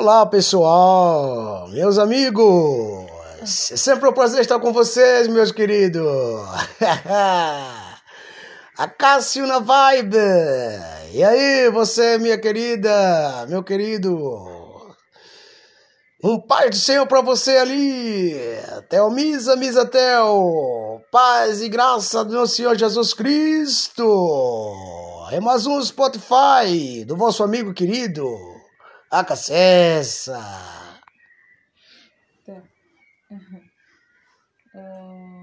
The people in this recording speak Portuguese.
Olá, pessoal, meus amigos. É sempre um prazer estar com vocês, meus queridos. A Cássio na vibe. E aí, você, minha querida, meu querido. Um pai do Senhor para você ali. Tel Misa, Tel. Paz e graça do nosso Senhor Jesus Cristo. É mais um Spotify do vosso amigo querido. Acessa. Tá. Uhum. Uh...